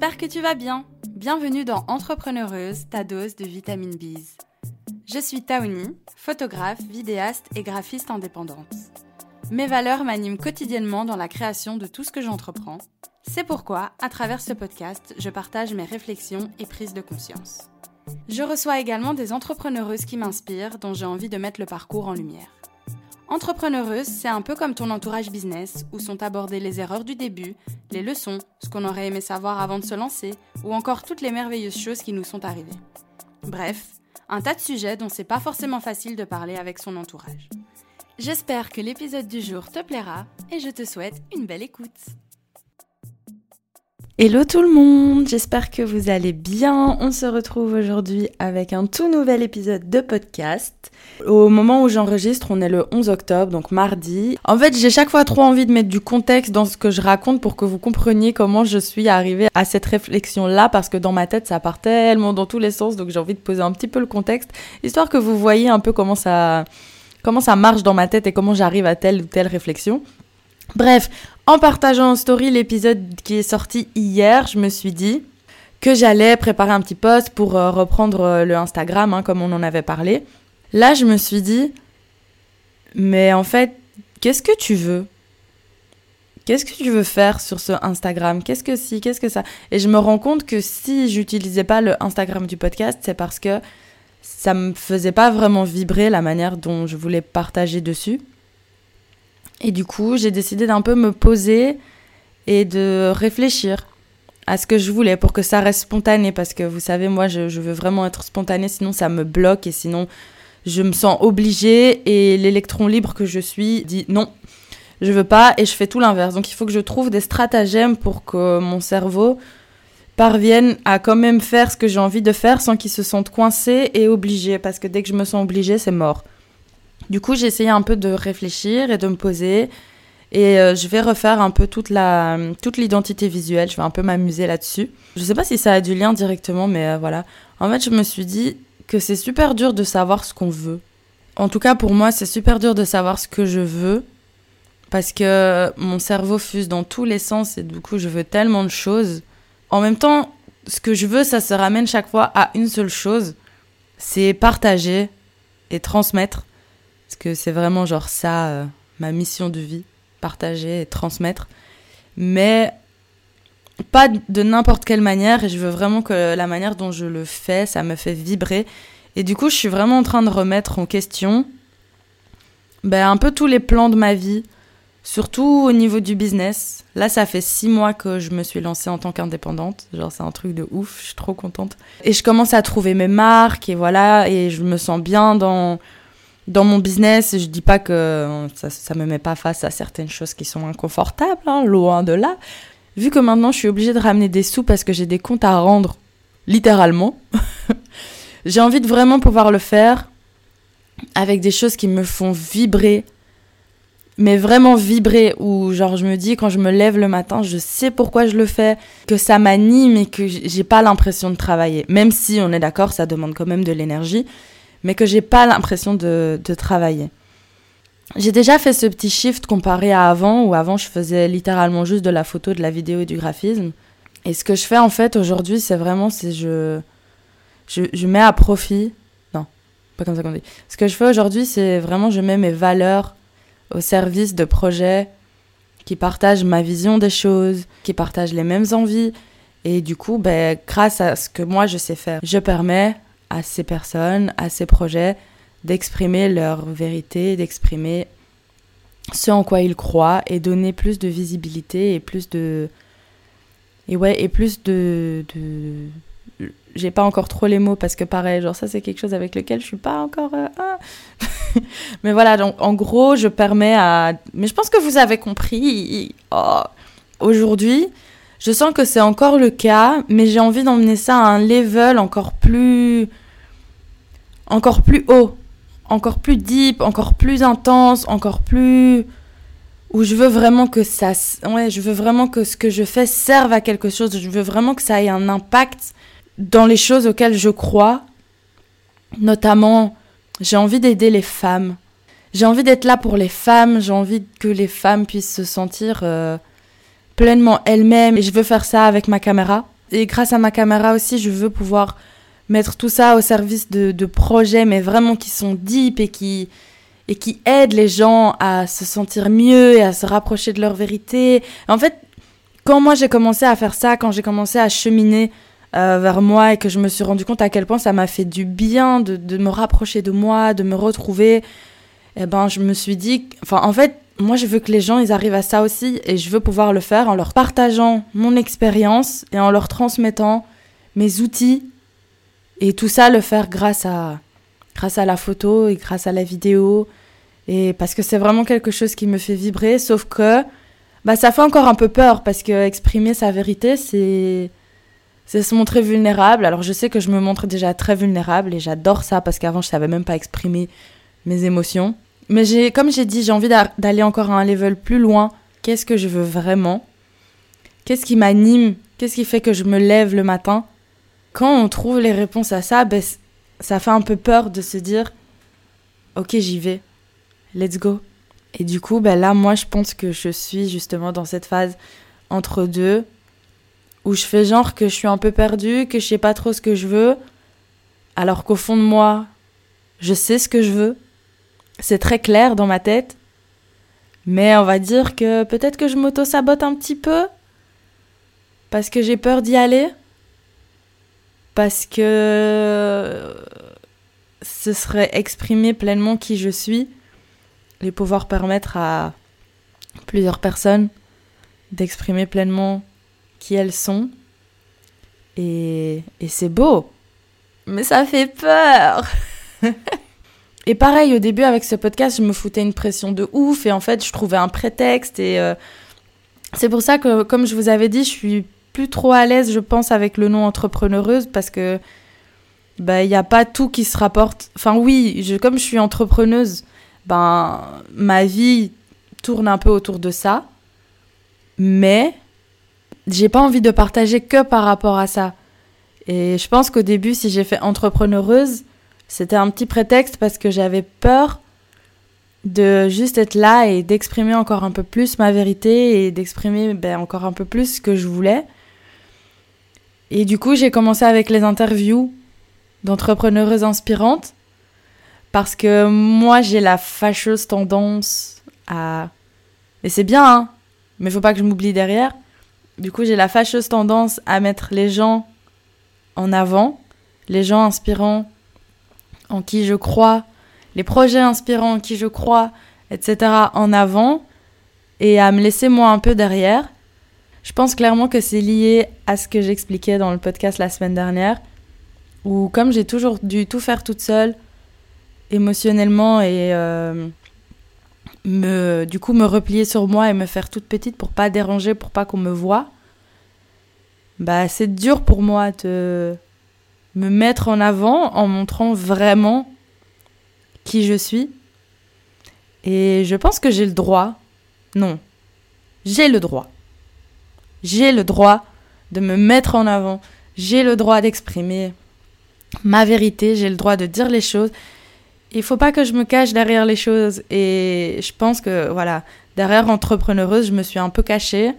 J'espère que tu vas bien. Bienvenue dans Entrepreneureuse, ta dose de vitamine B. Je suis Taouni, photographe, vidéaste et graphiste indépendante. Mes valeurs m'animent quotidiennement dans la création de tout ce que j'entreprends. C'est pourquoi, à travers ce podcast, je partage mes réflexions et prises de conscience. Je reçois également des entrepreneureuses qui m'inspirent, dont j'ai envie de mettre le parcours en lumière. Entrepreneureuse, c'est un peu comme ton entourage business, où sont abordées les erreurs du début, les leçons, ce qu'on aurait aimé savoir avant de se lancer, ou encore toutes les merveilleuses choses qui nous sont arrivées. Bref, un tas de sujets dont c'est pas forcément facile de parler avec son entourage. J'espère que l'épisode du jour te plaira et je te souhaite une belle écoute. Hello tout le monde, j'espère que vous allez bien. On se retrouve aujourd'hui avec un tout nouvel épisode de podcast. Au moment où j'enregistre, on est le 11 octobre, donc mardi. En fait, j'ai chaque fois trop envie de mettre du contexte dans ce que je raconte pour que vous compreniez comment je suis arrivée à cette réflexion-là, parce que dans ma tête, ça part tellement dans tous les sens, donc j'ai envie de poser un petit peu le contexte, histoire que vous voyez un peu comment ça, comment ça marche dans ma tête et comment j'arrive à telle ou telle réflexion. Bref, en partageant en story l'épisode qui est sorti hier, je me suis dit que j'allais préparer un petit post pour euh, reprendre euh, le Instagram, hein, comme on en avait parlé. Là, je me suis dit, mais en fait, qu'est-ce que tu veux? Qu'est-ce que tu veux faire sur ce Instagram? Qu'est-ce que si? Qu'est-ce que ça? Et je me rends compte que si j'utilisais pas le Instagram du podcast, c'est parce que ça me faisait pas vraiment vibrer la manière dont je voulais partager dessus. Et du coup, j'ai décidé d'un peu me poser et de réfléchir à ce que je voulais pour que ça reste spontané. Parce que vous savez, moi, je, veux vraiment être spontané, sinon ça me bloque et sinon je me sens obligée et l'électron libre que je suis dit non, je veux pas et je fais tout l'inverse. Donc il faut que je trouve des stratagèmes pour que mon cerveau parvienne à quand même faire ce que j'ai envie de faire sans qu'il se sente coincé et obligé. Parce que dès que je me sens obligée, c'est mort. Du coup, j'ai essayé un peu de réfléchir et de me poser. Et euh, je vais refaire un peu toute toute l'identité visuelle. Je vais un peu m'amuser là-dessus. Je sais pas si ça a du lien directement, mais euh, voilà. En fait, je me suis dit que c'est super dur de savoir ce qu'on veut. En tout cas, pour moi, c'est super dur de savoir ce que je veux. Parce que mon cerveau fuse dans tous les sens et du coup, je veux tellement de choses. En même temps, ce que je veux, ça se ramène chaque fois à une seule chose. C'est partager et transmettre. Que c'est vraiment genre ça, euh, ma mission de vie, partager et transmettre. Mais pas de n'importe quelle manière, et je veux vraiment que la manière dont je le fais, ça me fait vibrer. Et du coup, je suis vraiment en train de remettre en question ben, un peu tous les plans de ma vie, surtout au niveau du business. Là, ça fait six mois que je me suis lancée en tant qu'indépendante. Genre, c'est un truc de ouf, je suis trop contente. Et je commence à trouver mes marques, et voilà, et je me sens bien dans dans mon business, je dis pas que ça, ne me met pas face à certaines choses qui sont inconfortables, hein, loin de là. Vu que maintenant je suis obligée de ramener des sous parce que j'ai des comptes à rendre, littéralement, j'ai envie de vraiment pouvoir le faire avec des choses qui me font vibrer, mais vraiment vibrer, où genre je me dis quand je me lève le matin, je sais pourquoi je le fais, que ça m'anime et que j'ai pas l'impression de travailler. Même si on est d'accord, ça demande quand même de l'énergie mais que j'ai pas l'impression de, de travailler. J'ai déjà fait ce petit shift comparé à avant, où avant je faisais littéralement juste de la photo, de la vidéo et du graphisme. Et ce que je fais en fait aujourd'hui, c'est vraiment, c'est je, je, je mets à profit, non, pas comme ça qu'on dit. Ce que je fais aujourd'hui, c'est vraiment, je mets mes valeurs au service de projets qui partagent ma vision des choses, qui partagent les mêmes envies. Et du coup, ben, grâce à ce que moi je sais faire, je permets à ces personnes, à ces projets, d'exprimer leur vérité, d'exprimer ce en quoi ils croient et donner plus de visibilité et plus de et ouais et plus de, de... j'ai pas encore trop les mots parce que pareil genre ça c'est quelque chose avec lequel je suis pas encore euh, ah. mais voilà donc en gros je permets à mais je pense que vous avez compris oh. aujourd'hui je sens que c'est encore le cas mais j'ai envie d'emmener ça à un level encore plus encore plus haut, encore plus deep, encore plus intense, encore plus où je veux vraiment que ça ouais, je veux vraiment que ce que je fais serve à quelque chose, je veux vraiment que ça ait un impact dans les choses auxquelles je crois. Notamment, j'ai envie d'aider les femmes. J'ai envie d'être là pour les femmes, j'ai envie que les femmes puissent se sentir euh, pleinement elles-mêmes et je veux faire ça avec ma caméra. Et grâce à ma caméra aussi, je veux pouvoir mettre tout ça au service de, projets, mais vraiment qui sont deep et qui, et qui aident les gens à se sentir mieux et à se rapprocher de leur vérité. En fait, quand moi j'ai commencé à faire ça, quand j'ai commencé à cheminer euh, vers moi et que je me suis rendu compte à quel point ça m'a fait du bien de, de, me rapprocher de moi, de me retrouver, eh ben je me suis dit, enfin en fait, moi je veux que les gens ils arrivent à ça aussi et je veux pouvoir le faire en leur partageant mon expérience et en leur transmettant mes outils et tout ça le faire grâce à grâce à la photo et grâce à la vidéo et parce que c'est vraiment quelque chose qui me fait vibrer sauf que bah ça fait encore un peu peur parce que exprimer sa vérité c'est c'est se montrer vulnérable. Alors je sais que je me montre déjà très vulnérable et j'adore ça parce qu'avant je savais même pas exprimer mes émotions. Mais j'ai comme j'ai dit, j'ai envie d'aller encore à un level plus loin. Qu'est-ce que je veux vraiment? Qu'est-ce qui m'anime? Qu'est-ce qui fait que je me lève le matin? Quand on trouve les réponses à ça, ben, ça fait un peu peur de se dire OK, j'y vais. Let's go. Et du coup, ben là, moi, je pense que je suis justement dans cette phase entre deux, où je fais genre que je suis un peu perdue, que je sais pas trop ce que je veux, alors qu'au fond de moi, je sais ce que je veux. C'est très clair dans ma tête. Mais on va dire que peut-être que je m'auto-sabote un petit peu. Parce que j'ai peur d'y aller. Parce que ce serait exprimer pleinement qui je suis et pouvoir permettre à plusieurs personnes d'exprimer pleinement qui elles sont. Et, et c'est beau. Mais ça fait peur. et pareil, au début, avec ce podcast, je me foutais une pression de ouf. Et en fait, je trouvais un prétexte. Et euh, c'est pour ça que, comme je vous avais dit, je suis trop à l'aise, je pense, avec le nom entrepreneureuse. Parce que bah, il n'y a pas tout qui se rapporte. Enfin, oui, je, comme je suis entrepreneuse, ben, ma vie tourne un peu autour de ça. Mais j'ai pas envie de partager que par rapport à ça. Et je pense qu'au début, si j'ai fait entrepreneureuse, c'était un petit prétexte parce que j'avais peur de juste être là et d'exprimer encore un peu plus ma vérité et d'exprimer ben, encore un peu plus ce que je voulais. Et du coup, j'ai commencé avec les interviews d'entrepreneuses inspirantes parce que moi, j'ai la fâcheuse tendance à... Et c'est bien, hein, mais faut pas que je m'oublie derrière du coup, j'ai la fâcheuse tendance à mettre les gens en avant, les gens inspirants en qui je crois, les projets inspirants en qui je crois, etc. en avant, et à me laisser moi un peu derrière. Je pense clairement que c'est lié à ce que j'expliquais dans le podcast la semaine dernière, où comme j'ai toujours dû tout faire toute seule, émotionnellement et euh, me, du coup, me replier sur moi et me faire toute petite pour pas déranger, pour pas qu'on me voit, bah, c'est dur pour moi de me mettre en avant en montrant vraiment qui je suis. Et je pense que j'ai le droit. Non. J'ai le droit. J'ai le droit de me mettre en avant. J'ai le droit d'exprimer ma vérité. J'ai le droit de dire les choses il faut pas que je me cache derrière les choses. Et je pense que, voilà, derrière entrepreneureuse, je me suis un peu cachée.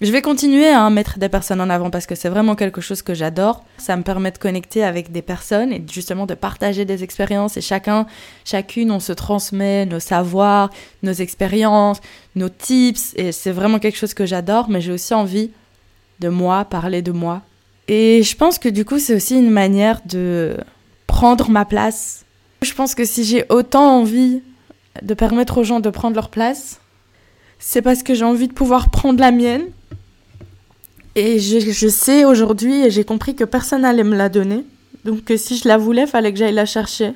Je vais continuer à mettre des personnes en avant parce que c'est vraiment quelque chose que j'adore. Ça me permet de connecter avec des personnes et justement de partager des expériences. Et chacun, chacune, on se transmet nos savoirs, nos expériences, nos tips. Et c'est vraiment quelque chose que j'adore. Mais j'ai aussi envie de moi, parler de moi. Et je pense que du coup, c'est aussi une manière de prendre ma place je pense que si j'ai autant envie de permettre aux gens de prendre leur place, c'est parce que j'ai envie de pouvoir prendre la mienne. Et je, sais aujourd'hui et j'ai compris que personne n'allait me la donner. Donc si je la voulais, fallait que j'aille la chercher.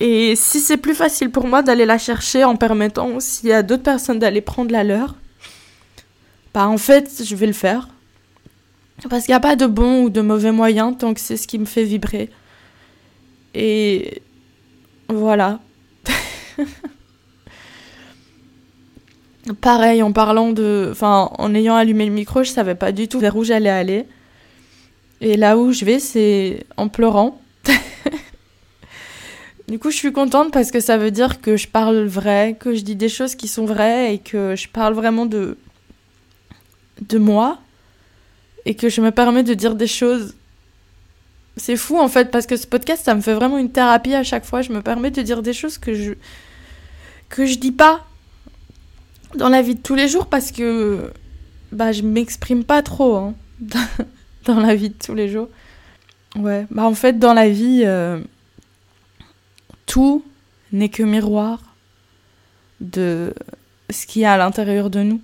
Et si c'est plus facile pour moi d'aller la chercher en permettant aussi à d'autres personnes d'aller prendre la leur, bah en fait, je vais le faire. Parce qu'il n'y a pas de bon ou de mauvais moyen tant que c'est ce qui me fait vibrer. Et voilà. Pareil, en parlant de. Enfin, en ayant allumé le micro, je savais pas du tout vers où j'allais aller. Et là où je vais, c'est en pleurant. du coup, je suis contente parce que ça veut dire que je parle vrai, que je dis des choses qui sont vraies et que je parle vraiment de. de moi. et que je me permets de dire des choses. C'est fou en fait parce que ce podcast ça me fait vraiment une thérapie à chaque fois. Je me permets de dire des choses que je que je dis pas dans la vie de tous les jours parce que bah je m'exprime pas trop hein, dans la vie de tous les jours. Ouais, bah en fait dans la vie euh, tout n'est que miroir de ce qu'il y a à l'intérieur de nous.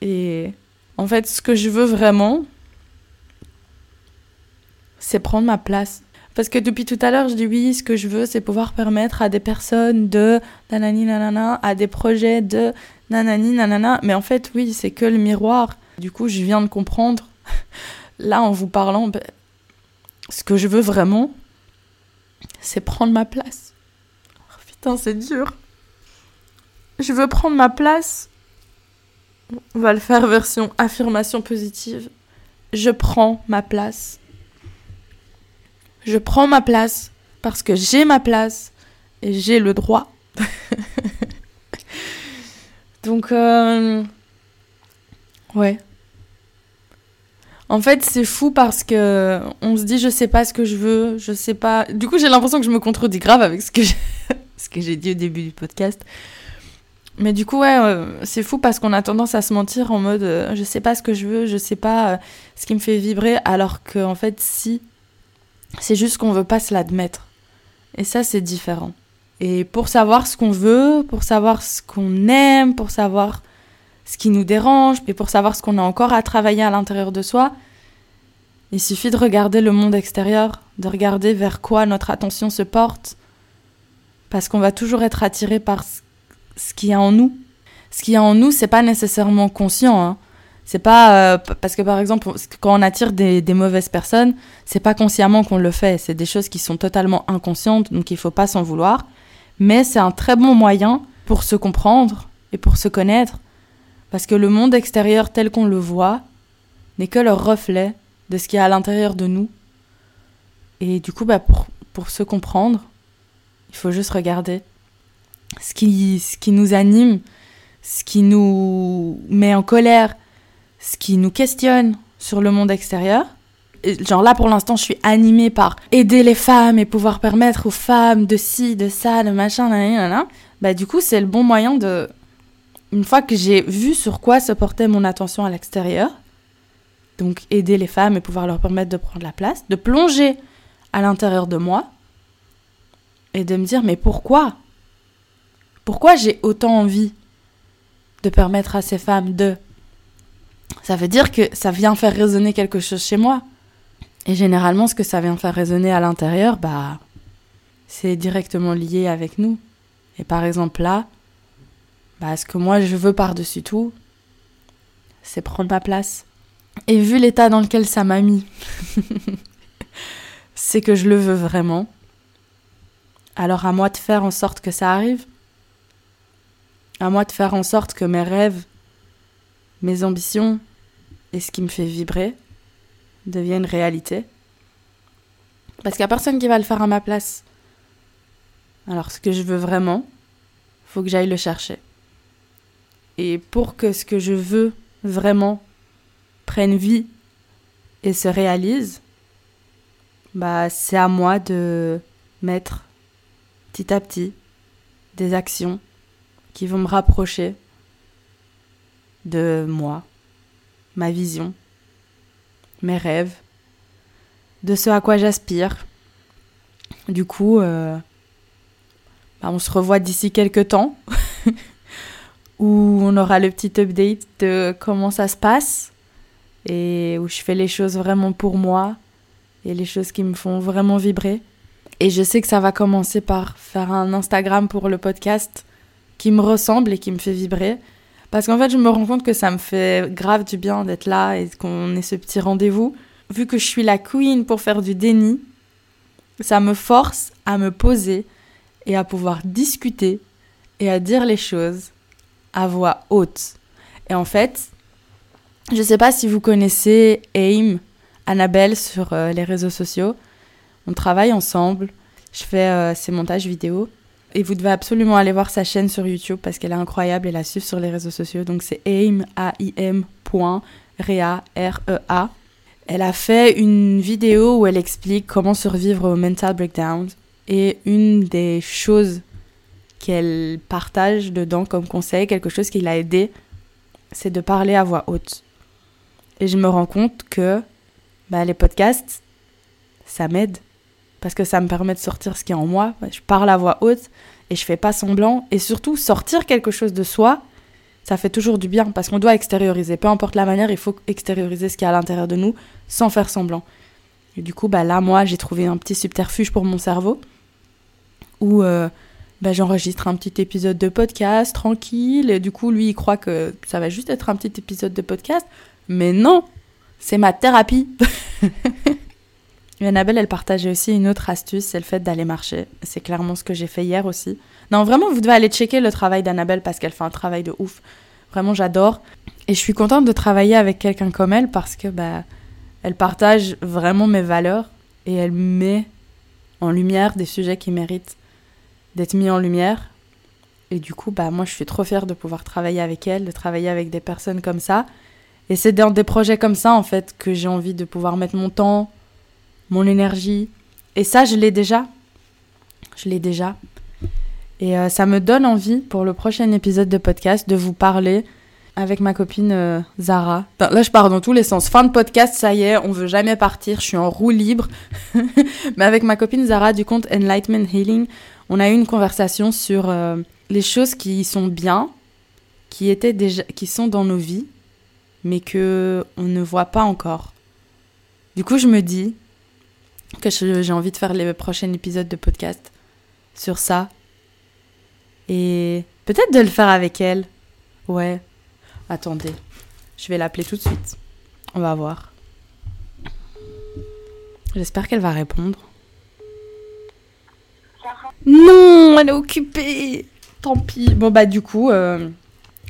Et en fait, ce que je veux vraiment, c'est prendre ma place. Parce que depuis tout à l'heure, je dis oui, ce que je veux, c'est pouvoir permettre à des personnes de nanani nanana, à des projets de nanani nanana. Mais en fait, oui, c'est que le miroir. Du coup, je viens de comprendre, là, en vous parlant, ben, ce que je veux vraiment, c'est prendre ma place. Oh, putain, c'est dur. Je veux prendre ma place. On va le faire version affirmation positive. Je prends ma place. Je prends ma place parce que j'ai ma place et j'ai le droit. Donc, euh... ouais. En fait, c'est fou parce que on se dit je sais pas ce que je veux, je sais pas. Du coup, j'ai l'impression que je me contredis grave avec ce que j'ai dit au début du podcast. Mais du coup, ouais, euh, c'est fou parce qu'on a tendance à se mentir en mode euh, je sais pas ce que je veux, je sais pas ce qui me fait vibrer, alors qu'en en fait, si, c'est juste qu'on veut pas se l'admettre. Et ça, c'est différent. Et pour savoir ce qu'on veut, pour savoir ce qu'on aime, pour savoir ce qui nous dérange, et pour savoir ce qu'on a encore à travailler à l'intérieur de soi, il suffit de regarder le monde extérieur, de regarder vers quoi notre attention se porte, parce qu'on va toujours être attiré par ce ce qu'il y a en nous. Ce qu'il y a en nous, c'est pas nécessairement conscient. Hein. C'est pas euh, parce que par exemple quand on attire des, mauvaises personnes, c'est pas consciemment qu'on le fait. C'est des choses qui sont totalement inconscientes, donc il faut pas s'en vouloir. Mais c'est un très bon moyen pour se comprendre et pour se connaître, parce que le monde extérieur tel qu'on le voit n'est que le reflet de ce qu'il y a à l'intérieur de nous. Et du coup, bah, pour, pour se comprendre, il faut juste regarder ce qui, ce qui nous anime, ce qui nous met en colère, ce qui nous questionne sur le monde extérieur. genre là, pour l'instant, je suis animée par aider les femmes et pouvoir permettre aux femmes de ci, de ça, de machin, là, Bah, du coup, c'est le bon moyen de. Une fois que j'ai vu sur quoi se portait mon attention à l'extérieur, donc aider les femmes et pouvoir leur permettre de prendre la place, de plonger à l'intérieur de moi et de me dire mais pourquoi? Pourquoi j'ai autant envie de permettre à ces femmes de... Ça veut dire que ça vient faire résonner quelque chose chez moi. Et généralement, ce que ça vient faire résonner à l'intérieur, bah, c'est directement lié avec nous. Et par exemple là, bah, ce que moi je veux par-dessus tout, c'est prendre ma place. Et vu l'état dans lequel ça m'a mis, c'est que je le veux vraiment. Alors à moi de faire en sorte que ça arrive à moi de faire en sorte que mes rêves, mes ambitions et ce qui me fait vibrer deviennent réalité. Parce qu'il n'y a personne qui va le faire à ma place. Alors ce que je veux vraiment, faut que j'aille le chercher. Et pour que ce que je veux vraiment prenne vie et se réalise, bah c'est à moi de mettre petit à petit des actions qui vont me rapprocher de moi, ma vision, mes rêves, de ce à quoi j'aspire. Du coup, euh, bah, on se revoit d'ici quelques temps, où on aura le petit update de comment ça se passe, et où je fais les choses vraiment pour moi, et les choses qui me font vraiment vibrer. Et je sais que ça va commencer par faire un Instagram pour le podcast qui me ressemble et qui me fait vibrer. Parce qu'en fait, je me rends compte que ça me fait grave du bien d'être là et qu'on ait ce petit rendez-vous. Vu que je suis la queen pour faire du déni, ça me force à me poser et à pouvoir discuter et à dire les choses à voix haute. Et en fait, je sais pas si vous connaissez AIM, Annabelle, sur euh, les réseaux sociaux. On travaille ensemble. Je fais euh, ses montages vidéo. Et vous devez absolument aller voir sa chaîne sur YouTube parce qu'elle est incroyable et la suivre sur les réseaux sociaux. Donc c'est aim, A-I-M, Réa, R-E-A. Elle a fait une vidéo où elle explique comment survivre au mental breakdown. Et une des choses qu'elle partage dedans comme conseil, quelque chose qui l'a aidé, c'est de parler à voix haute. Et je me rends compte que bah, les podcasts, ça m'aide. Parce que ça me permet de sortir ce qui est en moi. Je parle à voix haute et je fais pas semblant. Et surtout, sortir quelque chose de soi, ça fait toujours du bien parce qu'on doit extérioriser. Peu importe la manière, il faut extérioriser ce qui est à l'intérieur de nous sans faire semblant. Et du coup, bah là, moi, j'ai trouvé un petit subterfuge pour mon cerveau où euh, bah, j'enregistre un petit épisode de podcast tranquille. Et du coup, lui, il croit que ça va juste être un petit épisode de podcast. Mais non, c'est ma thérapie. Et Annabelle, elle partageait aussi une autre astuce, c'est le fait d'aller marcher. C'est clairement ce que j'ai fait hier aussi. Non, vraiment, vous devez aller checker le travail d'Annabelle parce qu'elle fait un travail de ouf. Vraiment, j'adore. Et je suis contente de travailler avec quelqu'un comme elle parce que bah, elle partage vraiment mes valeurs et elle met en lumière des sujets qui méritent d'être mis en lumière. Et du coup, bah, moi, je suis trop fière de pouvoir travailler avec elle, de travailler avec des personnes comme ça. Et c'est dans des projets comme ça, en fait, que j'ai envie de pouvoir mettre mon temps, mon énergie. Et ça, je l'ai déjà. Je l'ai déjà. Et euh, ça me donne envie, pour le prochain épisode de podcast, de vous parler avec ma copine euh, Zara. là, je pars dans tous les sens. Fin de podcast, ça y est, on veut jamais partir, je suis en roue libre. Mais avec ma copine Zara du compte Enlightenment Healing, on a eu une conversation sur euh, les choses qui sont bien, qui étaient déjà, qui sont dans nos vies, mais que on ne voit pas encore. Du coup, je me dis que j'ai envie de faire les prochains épisodes de podcast sur ça. Et peut-être de le faire avec elle. Ouais. Attendez. Je vais l'appeler tout de suite. On va voir. J'espère qu'elle va répondre. Non, elle est occupée. Tant pis. Bon bah du coup, euh,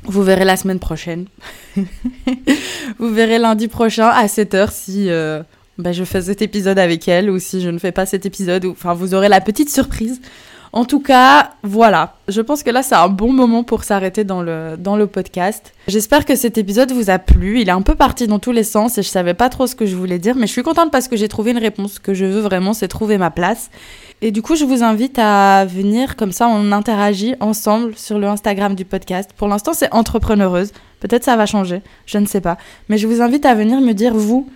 vous verrez la semaine prochaine. vous verrez lundi prochain à 7h si euh, bah, je fais cet épisode avec elle ou si je ne fais pas cet épisode. Enfin, vous aurez la petite surprise. En tout cas, voilà. Je pense que là, c'est un bon moment pour s'arrêter dans le, dans le podcast. J'espère que cet épisode vous a plu. Il est un peu parti dans tous les sens et je savais pas trop ce que je voulais dire, mais je suis contente parce que j'ai trouvé une réponse. Ce que je veux vraiment, c'est trouver ma place. Et du coup, je vous invite à venir comme ça, on interagit ensemble sur le Instagram du podcast. Pour l'instant, c'est entrepreneureuse. Peut-être ça va changer, je ne sais pas. Mais je vous invite à venir me dire, vous,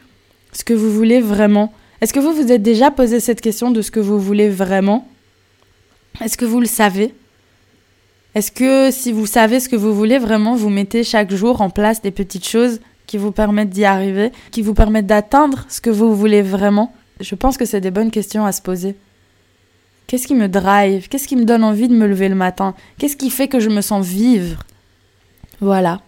ce que vous voulez vraiment. Est-ce que vous vous êtes déjà posé cette question de ce que vous voulez vraiment? Est-ce que vous le savez? Est-ce que si vous savez ce que vous voulez vraiment, vous mettez chaque jour en place des petites choses qui vous permettent d'y arriver, qui vous permettent d'atteindre ce que vous voulez vraiment? Je pense que c'est des bonnes questions à se poser. Qu'est-ce qui me drive? Qu'est-ce qui me donne envie de me lever le matin? Qu'est-ce qui fait que je me sens vivre? Voilà.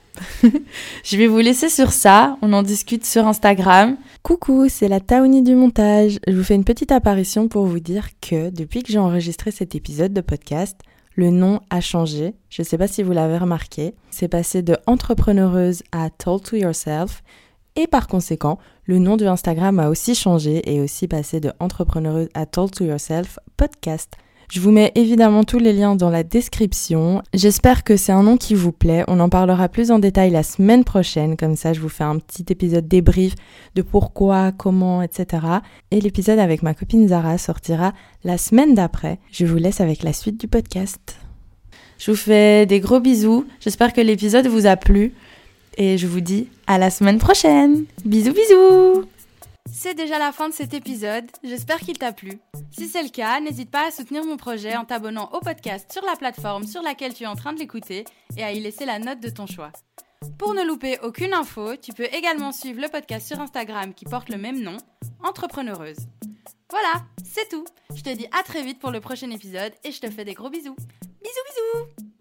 je vais vous laisser sur ça. On en discute sur Instagram. Coucou, c'est la Taouni du montage. Je vous fais une petite apparition pour vous dire que depuis que j'ai enregistré cet épisode de podcast, le nom a changé. Je ne sais pas si vous l'avez remarqué. C'est passé de entrepreneureuse à Told to Yourself. Et par conséquent, le nom de Instagram a aussi changé et aussi passé de entrepreneureuse à Told to Yourself podcast. Je vous mets évidemment tous les liens dans la description. J'espère que c'est un nom qui vous plaît. On en parlera plus en détail la semaine prochaine. Comme ça, je vous fais un petit épisode débrief de pourquoi, comment, etc. Et l'épisode avec ma copine Zara sortira la semaine d'après. Je vous laisse avec la suite du podcast. Je vous fais des gros bisous. J'espère que l'épisode vous a plu. Et je vous dis à la semaine prochaine. Bisous bisous c'est déjà la fin de cet épisode, j'espère qu'il t'a plu. Si c'est le cas, n'hésite pas à soutenir mon projet en t'abonnant au podcast sur la plateforme sur laquelle tu es en train de l'écouter et à y laisser la note de ton choix. Pour ne louper aucune info, tu peux également suivre le podcast sur Instagram qui porte le même nom, Entrepreneureuse. Voilà, c'est tout. Je te dis à très vite pour le prochain épisode et je te fais des gros bisous. Bisous bisous